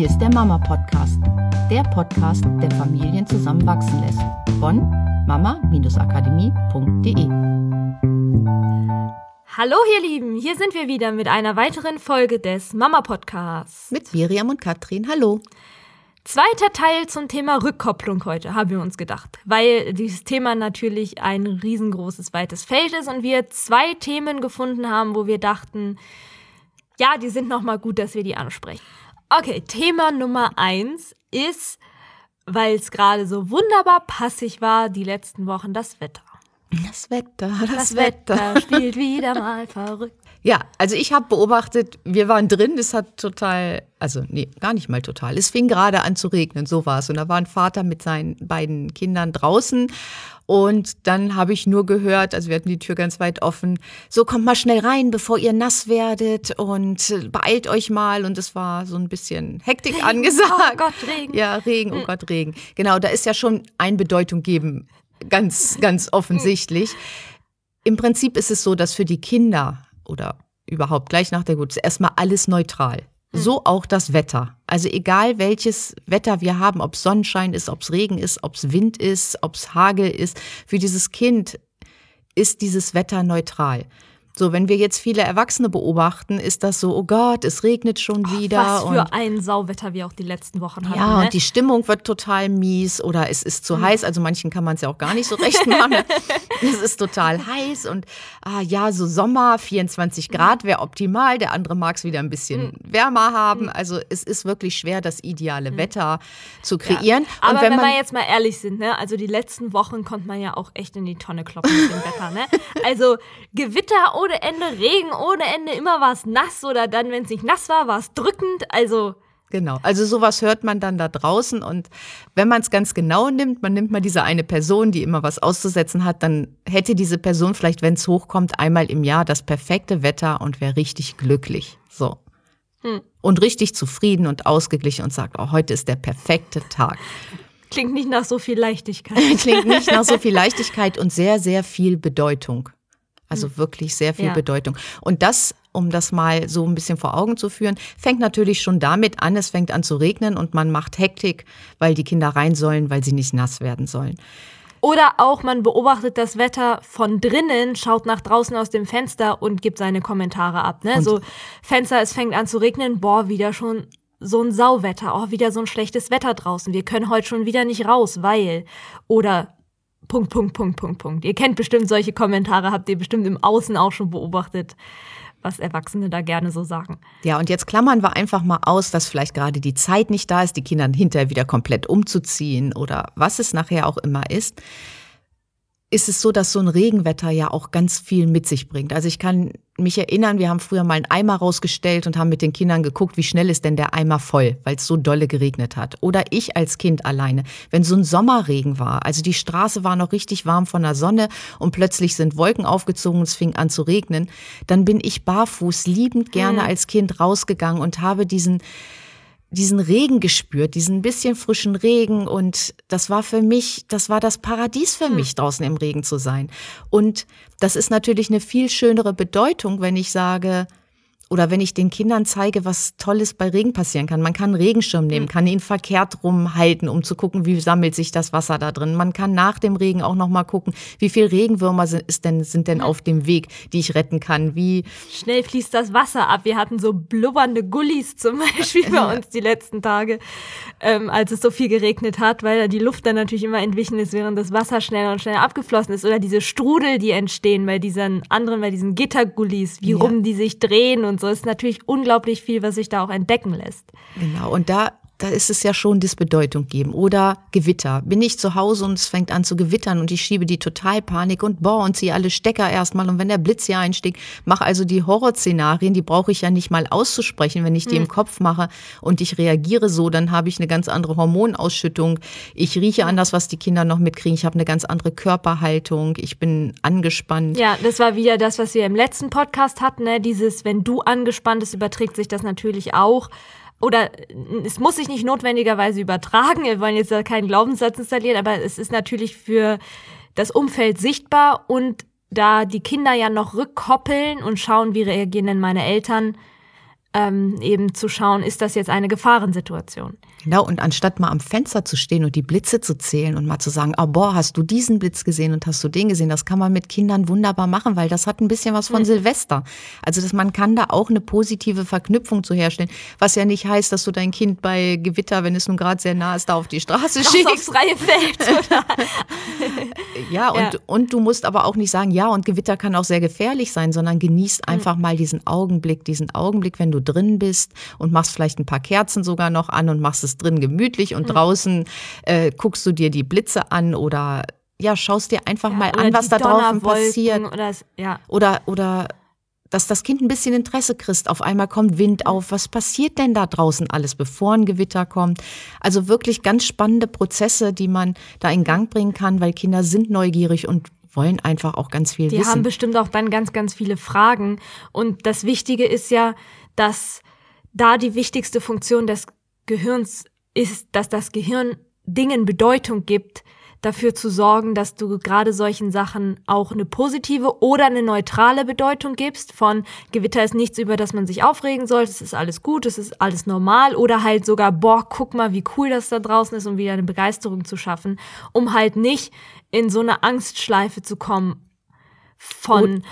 Hier ist der Mama Podcast, der Podcast, der Familien zusammenwachsen lässt. Von mama-akademie.de. Hallo ihr Lieben, hier sind wir wieder mit einer weiteren Folge des Mama Podcasts. Mit Miriam und Katrin. Hallo. Zweiter Teil zum Thema Rückkopplung heute, haben wir uns gedacht, weil dieses Thema natürlich ein riesengroßes, weites Feld ist und wir zwei Themen gefunden haben, wo wir dachten, ja, die sind nochmal gut, dass wir die ansprechen. Okay, Thema Nummer eins ist, weil es gerade so wunderbar passig war, die letzten Wochen, das Wetter. Das Wetter, das, das Wetter. Wetter spielt wieder mal verrückt. Ja, also ich habe beobachtet, wir waren drin, es hat total, also nee, gar nicht mal total. Es fing gerade an zu regnen, so war es. Und da war ein Vater mit seinen beiden Kindern draußen. Und dann habe ich nur gehört, also wir hatten die Tür ganz weit offen, so kommt mal schnell rein, bevor ihr nass werdet und beeilt euch mal. Und es war so ein bisschen Hektik Regen, angesagt. Oh Gott, Regen. Ja, Regen, oh. Gott, Regen. Genau, da ist ja schon ein Bedeutung geben, ganz, ganz offensichtlich. Im Prinzip ist es so, dass für die Kinder oder überhaupt gleich nach der Gut erstmal alles neutral. Hm. So auch das Wetter. Also egal welches Wetter wir haben, ob Sonnenschein ist, ob es Regen ist, ob es Wind ist, ob es Hagel ist, für dieses Kind ist dieses Wetter neutral. So, wenn wir jetzt viele Erwachsene beobachten, ist das so, oh Gott, es regnet schon oh, wieder. Was für ein Sauwetter wir auch die letzten Wochen hatten. Ja, ne? und die Stimmung wird total mies oder es ist zu mhm. heiß. Also manchen kann man es ja auch gar nicht so recht machen. es ist total heiß und ah, ja, so Sommer, 24 Grad wäre optimal. Der andere mag es wieder ein bisschen mhm. wärmer haben. Also es ist wirklich schwer, das ideale mhm. Wetter zu kreieren. Ja. Aber wenn, wenn wir jetzt mal ehrlich sind, ne? also die letzten Wochen konnte man ja auch echt in die Tonne kloppen mit dem Wetter. Ne? Also Gewitter ohne Ende, Regen ohne Ende, immer war es nass oder dann, wenn es nicht nass war, war es drückend. Also. Genau, also sowas hört man dann da draußen und wenn man es ganz genau nimmt, man nimmt mal diese eine Person, die immer was auszusetzen hat, dann hätte diese Person vielleicht, wenn es hochkommt, einmal im Jahr das perfekte Wetter und wäre richtig glücklich. So. Hm. Und richtig zufrieden und ausgeglichen und sagt, oh, heute ist der perfekte Tag. Klingt nicht nach so viel Leichtigkeit. Klingt nicht nach so viel Leichtigkeit und sehr, sehr viel Bedeutung. Also hm. wirklich sehr viel ja. Bedeutung. Und das, um das mal so ein bisschen vor Augen zu führen, fängt natürlich schon damit an, es fängt an zu regnen und man macht Hektik, weil die Kinder rein sollen, weil sie nicht nass werden sollen. Oder auch man beobachtet das Wetter von drinnen, schaut nach draußen aus dem Fenster und gibt seine Kommentare ab. Ne? so Fenster, es fängt an zu regnen, boah, wieder schon so ein Sauwetter, oh, wieder so ein schlechtes Wetter draußen. Wir können heute schon wieder nicht raus, weil. Oder Punkt, Punkt, Punkt, Punkt, Punkt. Ihr kennt bestimmt solche Kommentare, habt ihr bestimmt im Außen auch schon beobachtet, was Erwachsene da gerne so sagen. Ja, und jetzt klammern wir einfach mal aus, dass vielleicht gerade die Zeit nicht da ist, die Kinder hinterher wieder komplett umzuziehen oder was es nachher auch immer ist ist es so, dass so ein Regenwetter ja auch ganz viel mit sich bringt. Also ich kann mich erinnern, wir haben früher mal einen Eimer rausgestellt und haben mit den Kindern geguckt, wie schnell ist denn der Eimer voll, weil es so dolle geregnet hat. Oder ich als Kind alleine, wenn so ein Sommerregen war, also die Straße war noch richtig warm von der Sonne und plötzlich sind Wolken aufgezogen und es fing an zu regnen, dann bin ich barfuß liebend gerne hm. als Kind rausgegangen und habe diesen diesen Regen gespürt, diesen bisschen frischen Regen und das war für mich, das war das Paradies für hm. mich, draußen im Regen zu sein. Und das ist natürlich eine viel schönere Bedeutung, wenn ich sage, oder wenn ich den Kindern zeige, was Tolles bei Regen passieren kann. Man kann einen Regenschirm nehmen, hm. kann ihn verkehrt rumhalten, um zu gucken, wie sammelt sich das Wasser da drin. Man kann nach dem Regen auch noch mal gucken, wie viel Regenwürmer sind, ist denn, sind denn auf dem Weg, die ich retten kann. Wie schnell fließt das Wasser ab. Wir hatten so blubbernde Gullis zum Beispiel bei uns die letzten Tage, ähm, als es so viel geregnet hat, weil die Luft dann natürlich immer entwichen ist, während das Wasser schneller und schneller abgeflossen ist. Oder diese Strudel, die entstehen bei diesen anderen, bei diesen Gittergullis, wie ja. rum die sich drehen und so ist natürlich unglaublich viel, was sich da auch entdecken lässt. Genau, und da da ist es ja schon das Bedeutung geben. Oder Gewitter. Bin ich zu Hause und es fängt an zu gewittern und ich schiebe die Totalpanik und boah und ziehe alle Stecker erstmal und wenn der Blitz hier einstieg, mache also die Horrorszenarien, die brauche ich ja nicht mal auszusprechen, wenn ich die hm. im Kopf mache und ich reagiere so, dann habe ich eine ganz andere Hormonausschüttung. Ich rieche anders, was die Kinder noch mitkriegen. Ich habe eine ganz andere Körperhaltung. Ich bin angespannt. Ja, das war wieder das, was wir im letzten Podcast hatten, ne? Dieses, wenn du angespannt bist, überträgt sich das natürlich auch oder es muss sich nicht notwendigerweise übertragen, wir wollen jetzt keinen Glaubenssatz installieren, aber es ist natürlich für das Umfeld sichtbar und da die Kinder ja noch rückkoppeln und schauen, wie reagieren denn meine Eltern, ähm, eben zu schauen, ist das jetzt eine Gefahrensituation. Genau, und anstatt mal am Fenster zu stehen und die Blitze zu zählen und mal zu sagen, oh, boah, hast du diesen Blitz gesehen und hast du den gesehen, das kann man mit Kindern wunderbar machen, weil das hat ein bisschen was von mhm. Silvester. Also dass man kann da auch eine positive Verknüpfung zu herstellen, was ja nicht heißt, dass du dein Kind bei Gewitter, wenn es nun gerade sehr nah ist, da auf die Straße schickst. Aufs freie Feld, oder? ja, und, ja. und du musst aber auch nicht sagen, ja, und Gewitter kann auch sehr gefährlich sein, sondern genießt mhm. einfach mhm. mal diesen Augenblick, diesen Augenblick, wenn du drin bist und machst vielleicht ein paar Kerzen sogar noch an und machst es drin gemütlich und mhm. draußen äh, guckst du dir die Blitze an oder ja, schaust dir einfach ja, mal an, was da draußen passiert. Oder, ja. oder, oder dass das Kind ein bisschen Interesse kriegt. Auf einmal kommt Wind auf. Was passiert denn da draußen alles, bevor ein Gewitter kommt? Also wirklich ganz spannende Prozesse, die man da in Gang bringen kann, weil Kinder sind neugierig und wollen einfach auch ganz viel die wissen. Die haben bestimmt auch dann ganz, ganz viele Fragen. Und das Wichtige ist ja, dass da die wichtigste Funktion des Gehirns ist, dass das Gehirn Dingen Bedeutung gibt, dafür zu sorgen, dass du gerade solchen Sachen auch eine positive oder eine neutrale Bedeutung gibst. Von Gewitter ist nichts, über das man sich aufregen sollte, es ist alles gut, es ist alles normal. Oder halt sogar, boah, guck mal, wie cool das da draußen ist, um wieder eine Begeisterung zu schaffen, um halt nicht in so eine Angstschleife zu kommen von,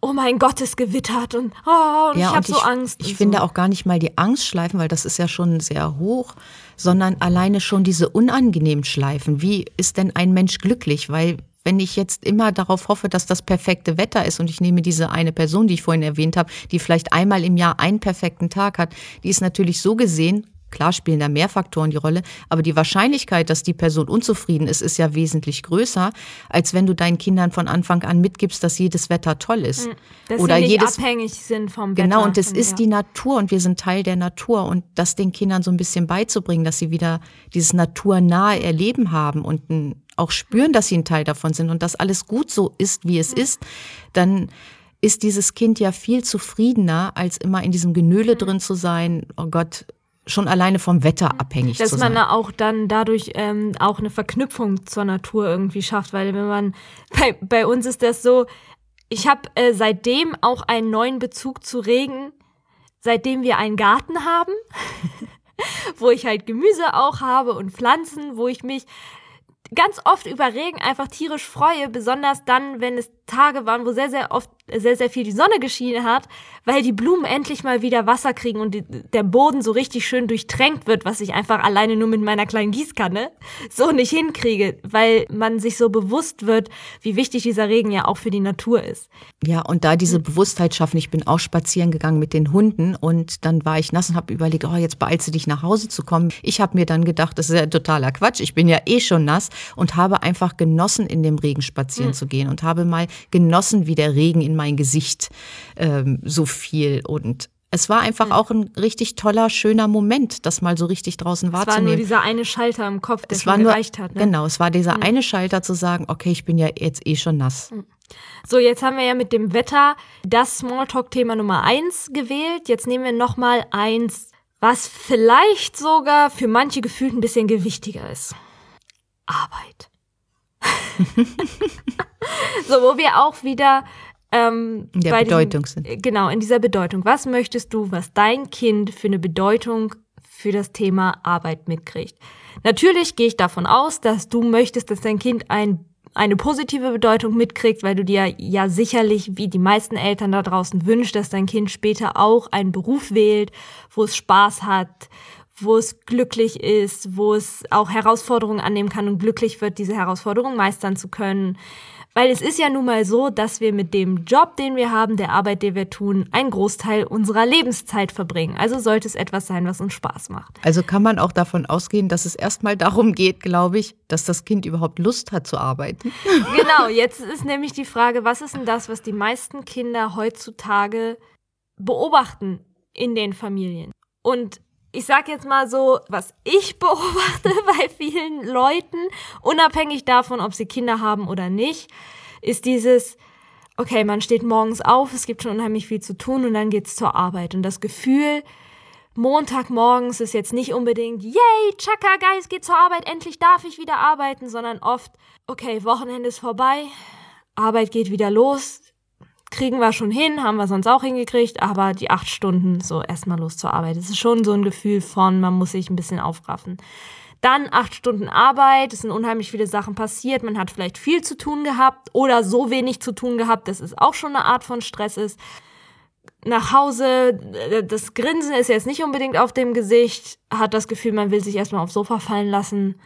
oh mein Gott, es gewittert und, oh, und ja, ich habe so Angst. Ich finde auch gar nicht mal die Angstschleifen, weil das ist ja schon sehr hoch, sondern alleine schon diese unangenehmen Schleifen. Wie ist denn ein Mensch glücklich? Weil wenn ich jetzt immer darauf hoffe, dass das perfekte Wetter ist und ich nehme diese eine Person, die ich vorhin erwähnt habe, die vielleicht einmal im Jahr einen perfekten Tag hat, die ist natürlich so gesehen Klar spielen da mehr Faktoren die Rolle, aber die Wahrscheinlichkeit, dass die Person unzufrieden ist, ist ja wesentlich größer, als wenn du deinen Kindern von Anfang an mitgibst, dass jedes Wetter toll ist. Hm, dass Oder sie nicht jedes abhängig sind vom Wetter. Genau, und es ist ja. die Natur und wir sind Teil der Natur und das den Kindern so ein bisschen beizubringen, dass sie wieder dieses naturnahe Erleben haben und auch spüren, dass sie ein Teil davon sind und dass alles gut so ist, wie es mhm. ist, dann ist dieses Kind ja viel zufriedener, als immer in diesem Genöle mhm. drin zu sein. Oh Gott, schon alleine vom Wetter abhängig Dass zu sein. Dass man auch dann dadurch ähm, auch eine Verknüpfung zur Natur irgendwie schafft, weil wenn man, bei, bei uns ist das so, ich habe äh, seitdem auch einen neuen Bezug zu Regen, seitdem wir einen Garten haben, wo ich halt Gemüse auch habe und Pflanzen, wo ich mich ganz oft über Regen einfach tierisch freue, besonders dann, wenn es Tage waren, wo sehr, sehr oft sehr, sehr viel die Sonne geschienen hat, weil die Blumen endlich mal wieder Wasser kriegen und die, der Boden so richtig schön durchtränkt wird, was ich einfach alleine nur mit meiner kleinen Gießkanne so nicht hinkriege, weil man sich so bewusst wird, wie wichtig dieser Regen ja auch für die Natur ist. Ja, und da diese Bewusstheit schaffen, ich bin auch spazieren gegangen mit den Hunden und dann war ich nass und habe überlegt, oh, jetzt beeilst du dich nach Hause zu kommen. Ich habe mir dann gedacht, das ist ja totaler Quatsch, ich bin ja eh schon nass und habe einfach genossen, in dem Regen spazieren mhm. zu gehen und habe mal genossen, wie der Regen in mein Gesicht ähm, so viel und es war einfach mhm. auch ein richtig toller, schöner Moment, das mal so richtig draußen wahrzunehmen. Es war nur dieser eine Schalter im Kopf, der es schon gereicht nur, hat. Ne? Genau, es war dieser mhm. eine Schalter zu sagen, okay, ich bin ja jetzt eh schon nass. Mhm. So, jetzt haben wir ja mit dem Wetter das Smalltalk-Thema Nummer eins gewählt. Jetzt nehmen wir noch mal eins, was vielleicht sogar für manche gefühlt ein bisschen gewichtiger ist. Arbeit. so, wo wir auch wieder ähm, in der Bedeutung diesem, sind. Genau, in dieser Bedeutung. Was möchtest du, was dein Kind für eine Bedeutung für das Thema Arbeit mitkriegt? Natürlich gehe ich davon aus, dass du möchtest, dass dein Kind ein, eine positive Bedeutung mitkriegt, weil du dir ja sicherlich, wie die meisten Eltern da draußen wünschst, dass dein Kind später auch einen Beruf wählt, wo es Spaß hat, wo es glücklich ist, wo es auch Herausforderungen annehmen kann und glücklich wird, diese Herausforderungen meistern zu können. Weil es ist ja nun mal so, dass wir mit dem Job, den wir haben, der Arbeit, die wir tun, einen Großteil unserer Lebenszeit verbringen. Also sollte es etwas sein, was uns Spaß macht. Also kann man auch davon ausgehen, dass es erstmal darum geht, glaube ich, dass das Kind überhaupt Lust hat zu arbeiten. Genau, jetzt ist nämlich die Frage, was ist denn das, was die meisten Kinder heutzutage beobachten in den Familien? Und ich sag jetzt mal so, was ich beobachte bei vielen Leuten, unabhängig davon, ob sie Kinder haben oder nicht, ist dieses, okay, man steht morgens auf, es gibt schon unheimlich viel zu tun und dann geht's zur Arbeit. Und das Gefühl, Montagmorgens ist jetzt nicht unbedingt, yay, Chaka, Guys, geht zur Arbeit, endlich darf ich wieder arbeiten, sondern oft, okay, Wochenende ist vorbei, Arbeit geht wieder los, kriegen wir schon hin, haben wir sonst auch hingekriegt, aber die acht Stunden so erstmal los zur Arbeit. Es ist schon so ein Gefühl von, man muss sich ein bisschen aufraffen. Dann acht Stunden Arbeit, es sind unheimlich viele Sachen passiert, man hat vielleicht viel zu tun gehabt oder so wenig zu tun gehabt, dass es auch schon eine Art von Stress ist. Nach Hause, äh, das Grinsen ist jetzt nicht unbedingt auf dem Gesicht, hat das Gefühl, man will sich erstmal aufs Sofa fallen lassen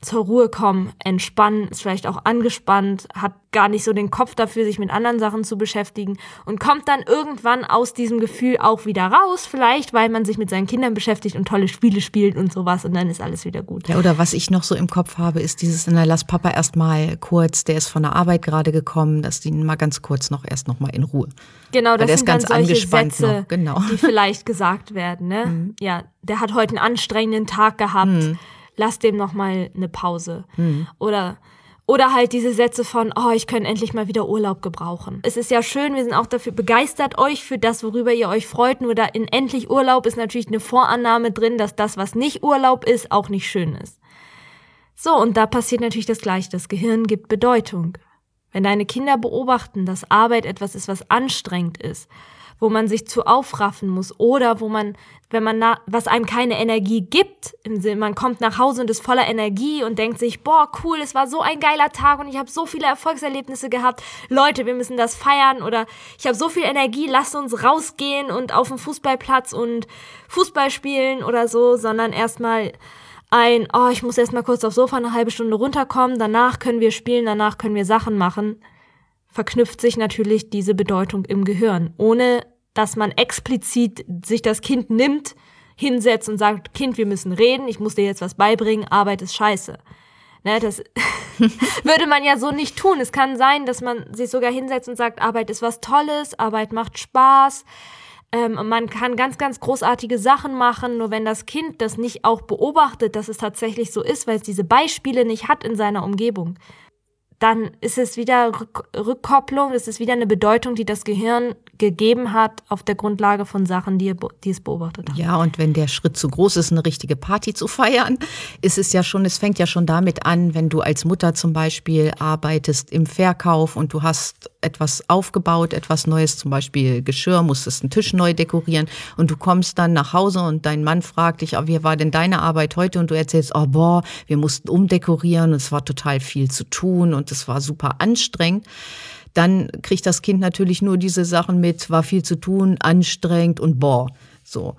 zur Ruhe kommen, entspannen, ist vielleicht auch angespannt, hat gar nicht so den Kopf dafür, sich mit anderen Sachen zu beschäftigen und kommt dann irgendwann aus diesem Gefühl auch wieder raus, vielleicht weil man sich mit seinen Kindern beschäftigt und tolle Spiele spielt und sowas und dann ist alles wieder gut. Ja, oder was ich noch so im Kopf habe, ist dieses, na, lass Papa erst mal kurz, der ist von der Arbeit gerade gekommen, dass die mal ganz kurz noch erst noch mal in Ruhe. Genau, das der sind ist ganz angespannt Sätze, noch, genau. die vielleicht gesagt werden, ne? Mhm. Ja, der hat heute einen anstrengenden Tag gehabt. Mhm. Lass dem noch mal eine Pause. Oder oder halt diese Sätze von, oh, ich könnte endlich mal wieder Urlaub gebrauchen. Es ist ja schön, wir sind auch dafür begeistert euch für das, worüber ihr euch freut. Nur da in endlich Urlaub ist natürlich eine Vorannahme drin, dass das, was nicht Urlaub ist, auch nicht schön ist. So, und da passiert natürlich das Gleiche. Das Gehirn gibt Bedeutung. Wenn deine Kinder beobachten, dass Arbeit etwas ist, was anstrengend ist, wo man sich zu aufraffen muss oder wo man, wenn man na, was einem keine Energie gibt, im Sinne, man kommt nach Hause und ist voller Energie und denkt sich, boah, cool, es war so ein geiler Tag und ich habe so viele Erfolgserlebnisse gehabt. Leute, wir müssen das feiern oder ich habe so viel Energie, lasst uns rausgehen und auf den Fußballplatz und Fußball spielen oder so, sondern erstmal ein, oh, ich muss erstmal kurz aufs Sofa eine halbe Stunde runterkommen, danach können wir spielen, danach können wir Sachen machen verknüpft sich natürlich diese Bedeutung im Gehirn, ohne dass man explizit sich das Kind nimmt, hinsetzt und sagt, Kind, wir müssen reden, ich muss dir jetzt was beibringen, Arbeit ist scheiße. Ne, das würde man ja so nicht tun. Es kann sein, dass man sich sogar hinsetzt und sagt, Arbeit ist was Tolles, Arbeit macht Spaß. Ähm, man kann ganz, ganz großartige Sachen machen, nur wenn das Kind das nicht auch beobachtet, dass es tatsächlich so ist, weil es diese Beispiele nicht hat in seiner Umgebung, dann ist es wieder Rück Rückkopplung, ist es wieder eine Bedeutung, die das Gehirn gegeben hat auf der Grundlage von Sachen, die, die es beobachtet hat. Ja, und wenn der Schritt zu groß ist, eine richtige Party zu feiern, ist es ja schon, es fängt ja schon damit an, wenn du als Mutter zum Beispiel arbeitest im Verkauf und du hast etwas aufgebaut, etwas Neues, zum Beispiel Geschirr, musstest einen Tisch neu dekorieren und du kommst dann nach Hause und dein Mann fragt dich, oh, wie war denn deine Arbeit heute? Und du erzählst, oh boah, wir mussten umdekorieren und es war total viel zu tun und es war super anstrengend dann kriegt das Kind natürlich nur diese Sachen mit, war viel zu tun, anstrengend und boah. So.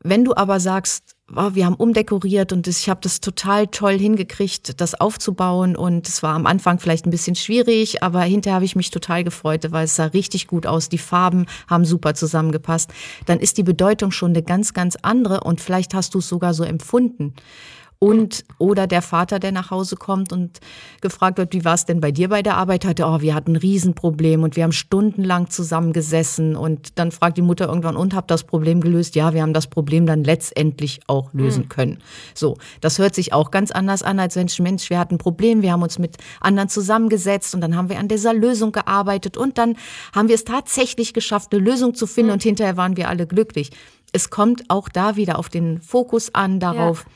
Wenn du aber sagst, oh, wir haben umdekoriert und ich habe das total toll hingekriegt, das aufzubauen und es war am Anfang vielleicht ein bisschen schwierig, aber hinterher habe ich mich total gefreut, weil es sah richtig gut aus, die Farben haben super zusammengepasst, dann ist die Bedeutung schon eine ganz, ganz andere und vielleicht hast du es sogar so empfunden. Und oder der Vater, der nach Hause kommt und gefragt wird, wie war es denn bei dir bei der Arbeit? Hatte, oh, wir hatten ein Riesenproblem und wir haben stundenlang zusammengesessen. Und dann fragt die Mutter irgendwann, und habt das Problem gelöst? Ja, wir haben das Problem dann letztendlich auch lösen mhm. können. So, das hört sich auch ganz anders an, als wenn Mensch, wir hatten ein Problem, wir haben uns mit anderen zusammengesetzt und dann haben wir an dieser Lösung gearbeitet und dann haben wir es tatsächlich geschafft, eine Lösung zu finden mhm. und hinterher waren wir alle glücklich. Es kommt auch da wieder auf den Fokus an, darauf. Ja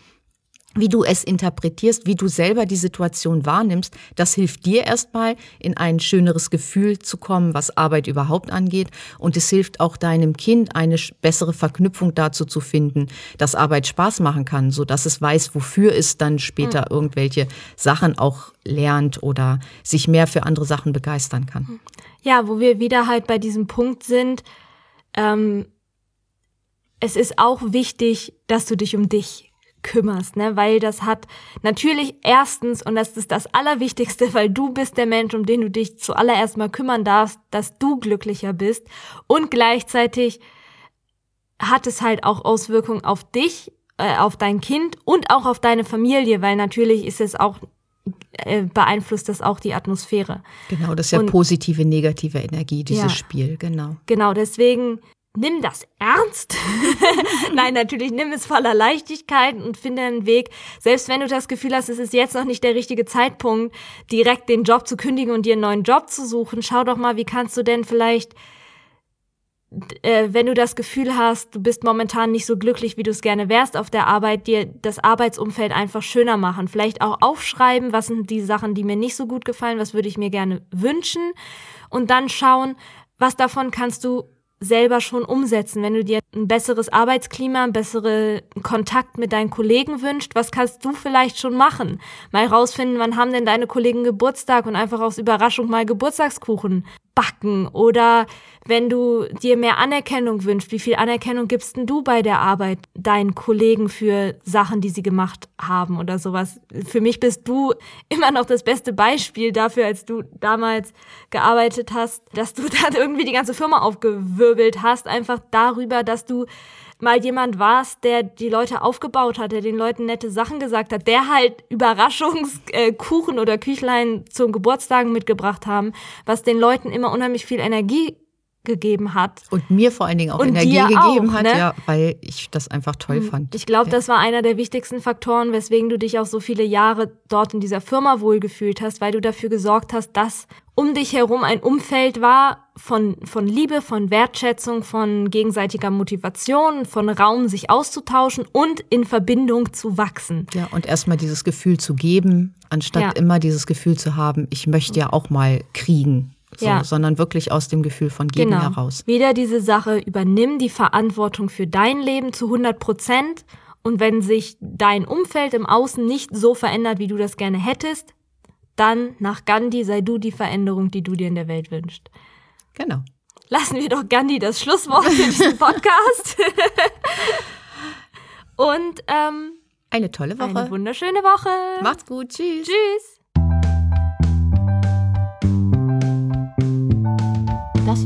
wie du es interpretierst, wie du selber die Situation wahrnimmst, das hilft dir erstmal in ein schöneres Gefühl zu kommen, was Arbeit überhaupt angeht. Und es hilft auch deinem Kind eine bessere Verknüpfung dazu zu finden, dass Arbeit Spaß machen kann, so dass es weiß, wofür es dann später mhm. irgendwelche Sachen auch lernt oder sich mehr für andere Sachen begeistern kann. Ja, wo wir wieder halt bei diesem Punkt sind, ähm, es ist auch wichtig, dass du dich um dich kümmerst, ne? Weil das hat natürlich erstens, und das ist das Allerwichtigste, weil du bist der Mensch, um den du dich zuallererst mal kümmern darfst, dass du glücklicher bist. Und gleichzeitig hat es halt auch Auswirkungen auf dich, äh, auf dein Kind und auch auf deine Familie, weil natürlich ist es auch äh, beeinflusst das auch die Atmosphäre. Genau, das ist ja und, positive, negative Energie, dieses ja, Spiel, genau. Genau, deswegen nimm das ernst. Nein, natürlich nimm es voller Leichtigkeit und finde einen Weg. Selbst wenn du das Gefühl hast, es ist jetzt noch nicht der richtige Zeitpunkt, direkt den Job zu kündigen und dir einen neuen Job zu suchen, schau doch mal, wie kannst du denn vielleicht äh, wenn du das Gefühl hast, du bist momentan nicht so glücklich, wie du es gerne wärst auf der Arbeit, dir das Arbeitsumfeld einfach schöner machen. Vielleicht auch aufschreiben, was sind die Sachen, die mir nicht so gut gefallen, was würde ich mir gerne wünschen. Und dann schauen, was davon kannst du selber schon umsetzen? Wenn du dir ein besseres Arbeitsklima, einen besseren Kontakt mit deinen Kollegen wünscht, was kannst du vielleicht schon machen? Mal rausfinden, wann haben denn deine Kollegen Geburtstag und einfach aus Überraschung mal Geburtstagskuchen backen oder wenn du dir mehr Anerkennung wünschst, wie viel Anerkennung gibst denn du bei der Arbeit deinen Kollegen für Sachen, die sie gemacht haben oder sowas? Für mich bist du immer noch das beste Beispiel dafür, als du damals gearbeitet hast, dass du dann irgendwie die ganze Firma aufgewirbelt hast, einfach darüber, dass du mal jemand warst, der die Leute aufgebaut hat, der den Leuten nette Sachen gesagt hat, der halt Überraschungskuchen oder Küchlein zum Geburtstagen mitgebracht haben, was den Leuten immer unheimlich viel Energie gegeben hat. Und mir vor allen Dingen auch Und Energie gegeben auch, hat, ne? ja, weil ich das einfach toll fand. Ich glaube, ja. das war einer der wichtigsten Faktoren, weswegen du dich auch so viele Jahre dort in dieser Firma wohlgefühlt hast, weil du dafür gesorgt hast, dass um dich herum ein Umfeld war von, von Liebe, von Wertschätzung, von gegenseitiger Motivation, von Raum, sich auszutauschen und in Verbindung zu wachsen. Ja, und erstmal dieses Gefühl zu geben, anstatt Ja. immer dieses Gefühl zu haben, ich möchte ja auch mal kriegen. So, Ja. Sondern wirklich aus dem Gefühl von Geben Genau. heraus. Wieder diese Sache, übernimm die Verantwortung für dein Leben zu 100 Prozent. Und wenn sich dein Umfeld im Außen nicht so verändert, wie du das gerne hättest, dann nach Gandhi sei du die Veränderung, die du dir in der Welt wünschst. Genau. Lassen wir doch Gandhi das Schlusswort für diesen Podcast. Und ähm, Eine tolle Woche. eine wunderschöne Woche. Macht's gut. Tschüss. Tschüss.